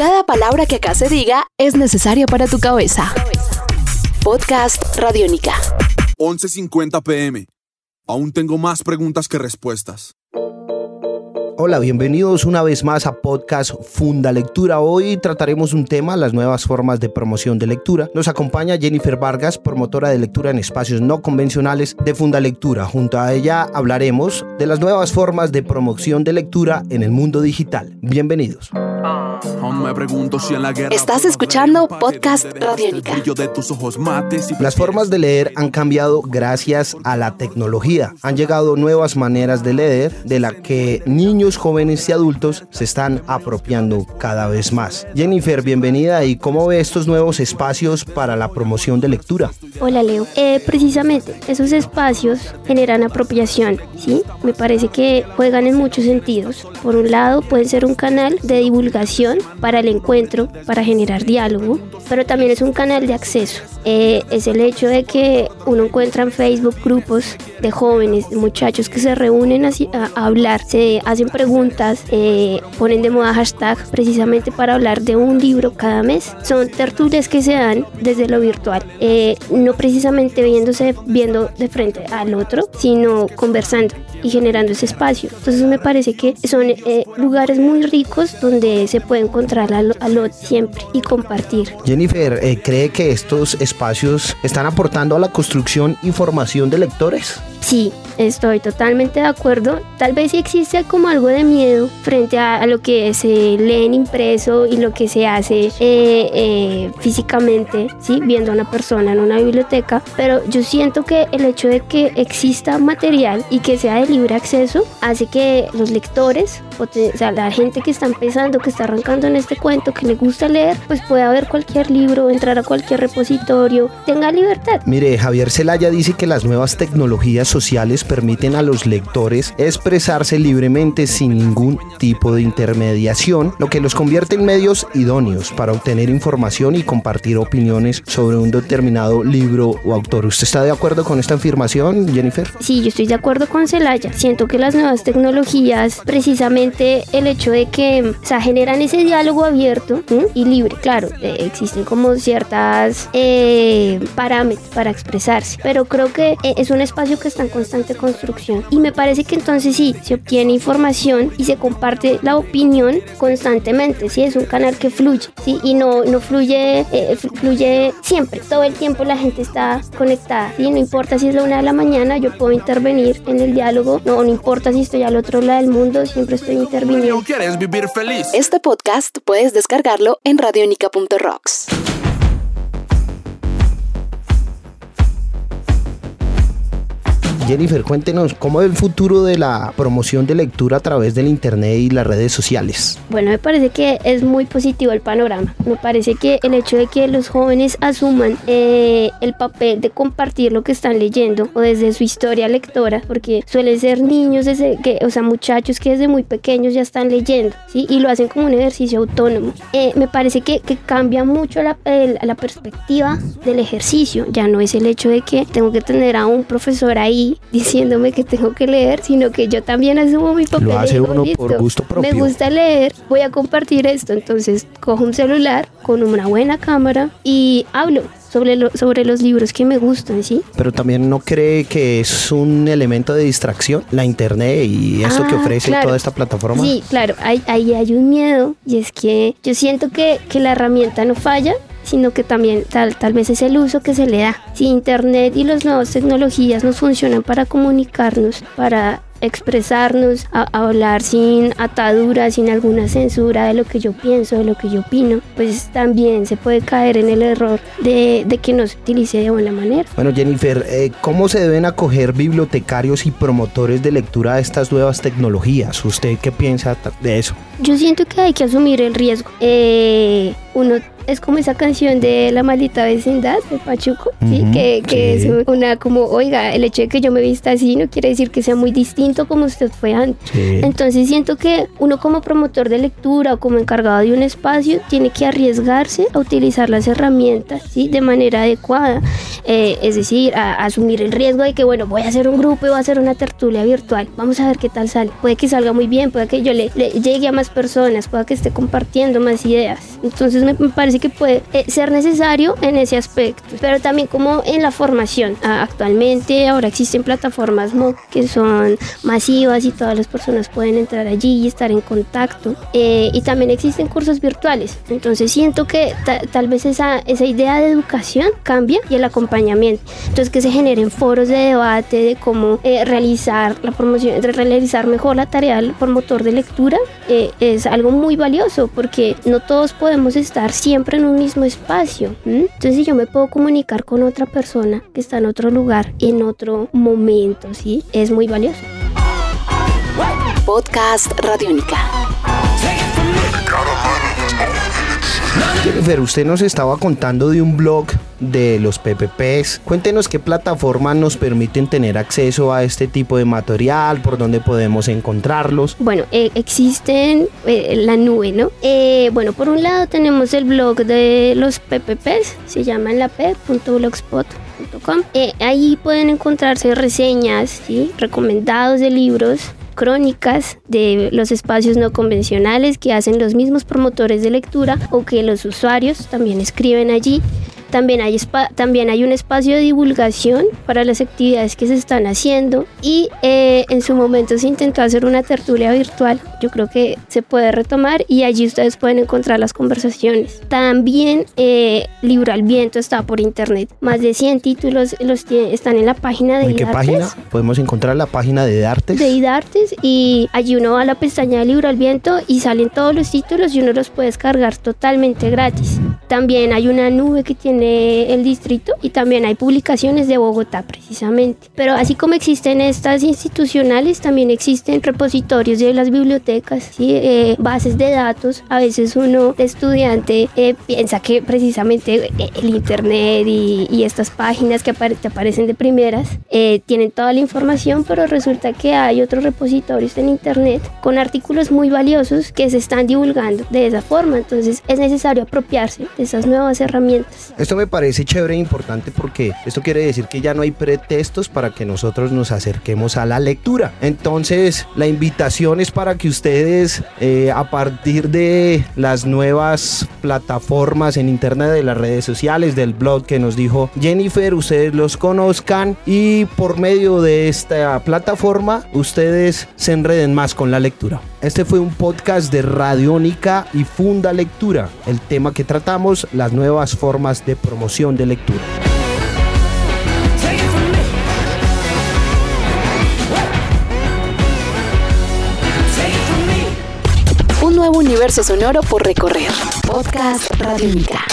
Cada palabra que acá se diga es necesaria para tu cabeza. Podcast Radiónica. 11:50 pm. Aún tengo más preguntas que respuestas. Hola, bienvenidos una vez más a Podcast Funda Lectura. Hoy trataremos un tema, las nuevas formas de promoción de lectura. Nos acompaña Jennifer Vargas, promotora de lectura en espacios no convencionales de Funda Lectura. Junto a ella hablaremos de las nuevas formas de promoción de lectura en el mundo digital. Bienvenidos. Estás escuchando Podcast Radiónica. Las formas de leer han cambiado gracias a la tecnología. Han llegado nuevas maneras de leer de la que niños, jóvenes y adultos se están apropiando cada vez más. Jennifer, bienvenida y cómo ve estos nuevos espacios para la promoción de lectura. Hola Leo, eh, precisamente esos espacios generan apropiación, ¿sí? Me parece que juegan en muchos sentidos. Por un lado pueden ser un canal de divulgación para el encuentro, para generar diálogo, pero también es un canal de acceso. Eh, es el hecho de que uno encuentra en Facebook grupos de jóvenes, de muchachos que se reúnen a, hablar, se hacen preguntas, eh, ponen de moda hashtag precisamente para hablar de un libro cada mes. Son tertulias que se dan desde lo virtual, eh, no precisamente viéndose, viendo de frente al otro, sino conversando y generando ese espacio. Entonces me parece que son lugares muy ricos donde se puede encontrar al, otro siempre y compartir. Jennifer, ¿cree que estos espacios están aportando a la construcción y formación de lectores? Sí, estoy totalmente de acuerdo. Tal vez sí existe como algo de miedo frente a, lo que se lee en impreso y lo que se hace eh, eh, físicamente, ¿sí? viendo a una persona en una biblioteca, pero yo siento que el hecho de que exista material y que sea de libre acceso hace que los lectores, o sea, la gente que está empezando, que está arrancando en este cuento, que le gusta leer, pues pueda ver cualquier libro, entrar a cualquier repositorio, tenga libertad. Mire, Javier Celaya dice que las nuevas tecnologías sociales permiten a los lectores expresarse libremente sin ningún tipo de intermediación, lo que los convierte en medios idóneos para obtener información y compartir opiniones sobre un determinado libro o autor. ¿Usted está de acuerdo con esta afirmación, Jennifer? Sí, yo estoy de acuerdo con Celaya. Siento que las nuevas tecnologías, precisamente el hecho de que o generan ese diálogo abierto y libre. Claro, eh, existen como ciertas eh, parámetros para expresarse, pero creo que eh, es un espacio que está en constante construcción. Y me parece que entonces sí, se obtiene información y se comparte la opinión constantemente, ¿sí? Es un canal que fluye, ¿sí? Y no, no fluye, eh, fluye siempre, todo el tiempo la gente está conectada, ¿sí? No importa si es la una de la mañana, yo puedo intervenir en el diálogo, no, no importa si estoy al otro lado del mundo, siempre estoy interviniendo. ¿Quieres vivir feliz? Este podcast puedes descargarlo en radionica.rocks. Jennifer, cuéntenos cómo es el futuro de la promoción de lectura a través del Internet y las redes sociales. Bueno, me parece que es muy positivo el panorama. Me parece que el hecho de que los jóvenes asuman eh, el papel de compartir lo que están leyendo o desde su historia lectora, porque suelen ser niños, desde que, o sea, muchachos que desde muy pequeños ya están leyendo, ¿sí? Y lo hacen como un ejercicio autónomo. Eh, me parece que, que cambia mucho la, la perspectiva del ejercicio. Ya no es el hecho de que tengo que tener a un profesor ahí diciéndome que tengo que leer, sino que yo también asumo mi papel. Lo hace uno por gusto propio. Me gusta leer, voy a compartir esto. Entonces cojo un celular con una buena cámara y hablo sobre, sobre los libros que me gustan, ¿sí? Pero también no cree que es un elemento de distracción la internet y esto que ah, ofrece toda esta plataforma. Sí, claro, ahí hay, hay, un miedo y es que yo siento que, que la herramienta no falla, sino que también tal, tal vez es el uso que se le da. Si Internet y las nuevas tecnologías nos funcionan para comunicarnos, para expresarnos, a, hablar sin atadura, sin alguna censura de lo que yo pienso, de lo que yo opino, pues también se puede caer en el error de, que no se utilice de buena manera. Bueno, Jennifer, eh, ¿cómo se deben acoger bibliotecarios y promotores de lectura a estas nuevas tecnologías? ¿Usted qué piensa de eso? Yo siento que hay que asumir el riesgo. Eh, uno es como esa canción de La maldita vecindad de Pachuco, ¿sí? Ujú, que, que sí. es una como, oiga, el hecho de que yo me vista así no quiere decir que sea muy distinto como usted fue antes. Sí. Entonces siento que uno como promotor de lectura o como encargado de un espacio tiene que arriesgarse a utilizar las herramientas ¿sí? de manera adecuada. Eh, es decir, a, a asumir el riesgo de que, bueno, voy a hacer un grupo y voy a hacer una tertulia virtual. Vamos a ver qué tal sale. Puede que salga muy bien, puede que yo le, le llegue a más personas, puede que esté compartiendo más ideas. Entonces me parece que puede eh, ser necesario en ese aspecto. Pero también como en la formación. Ah, actualmente ahora existen plataformas MOOC que son masivas y todas las personas pueden entrar allí y estar en contacto. Eh, y también existen cursos virtuales. Entonces siento que ta- tal vez esa, esa idea de educación cambia y el acompañamiento. Entonces que se generen foros de debate de cómo eh, realizar la promoción, realizar mejor la tarea del promotor de lectura eh, es algo muy valioso porque no todos podemos estar siempre en un mismo espacio. ¿m? Entonces si yo me puedo comunicar con otra persona que está en otro lugar, en otro momento, ¿sí? Es muy valioso. Podcast Radiónica. Jennifer, usted nos estaba contando de un blog de los PPPs. Cuéntenos qué plataformas nos permiten tener acceso a este tipo de material, por dónde podemos encontrarlos. Bueno, eh, existen eh, la nube, ¿no? Eh, bueno, por un lado tenemos el blog de los PPPs, se llama enlape.blogspot.com. Eh, ahí pueden encontrarse reseñas, ¿sí? recomendados de libros crónicas de los espacios no convencionales que hacen los mismos promotores de lectura o que los usuarios también escriben allí. También hay, también hay un espacio de divulgación para las actividades que se están haciendo y eh, en su momento se intentó hacer una tertulia virtual. Yo creo que se puede retomar y allí ustedes pueden encontrar las conversaciones. También eh, Libro al Viento está por internet. Más de 100 títulos los tie- están en la página de ¿En qué Idartes página? Podemos encontrar la página de Dartes. de IDARTES y allí uno va a la pestaña de libro al viento y salen todos los títulos y uno los puede descargar totalmente gratis. También hay una nube que tiene el distrito y también hay publicaciones de Bogotá precisamente. Pero así como existen estas institucionales, también existen repositorios de las bibliotecas, ¿sí? Eh, bases de datos. A veces uno estudiante eh, piensa que precisamente eh, el internet y, y estas páginas que apare- te aparecen de primeras eh, tienen toda la información, pero resulta que hay otros repositorios en internet con artículos muy valiosos que se están divulgando de esa forma. Entonces es necesario apropiarse de esas nuevas herramientas. Esto me parece chévere e importante porque esto quiere decir que ya no hay pretextos para que nosotros nos acerquemos a la lectura. Entonces, la invitación es para que ustedes, eh, a partir de las nuevas plataformas en internet, de las redes sociales, del blog que nos dijo Jennifer, ustedes los conozcan y por medio de esta plataforma, ustedes se enreden más con la lectura. Este fue un podcast de Radiónica y Funda Lectura. El tema que tratamos, las nuevas formas de promoción de lectura. Universo sonoro por recorrer. Podcast Radiónica.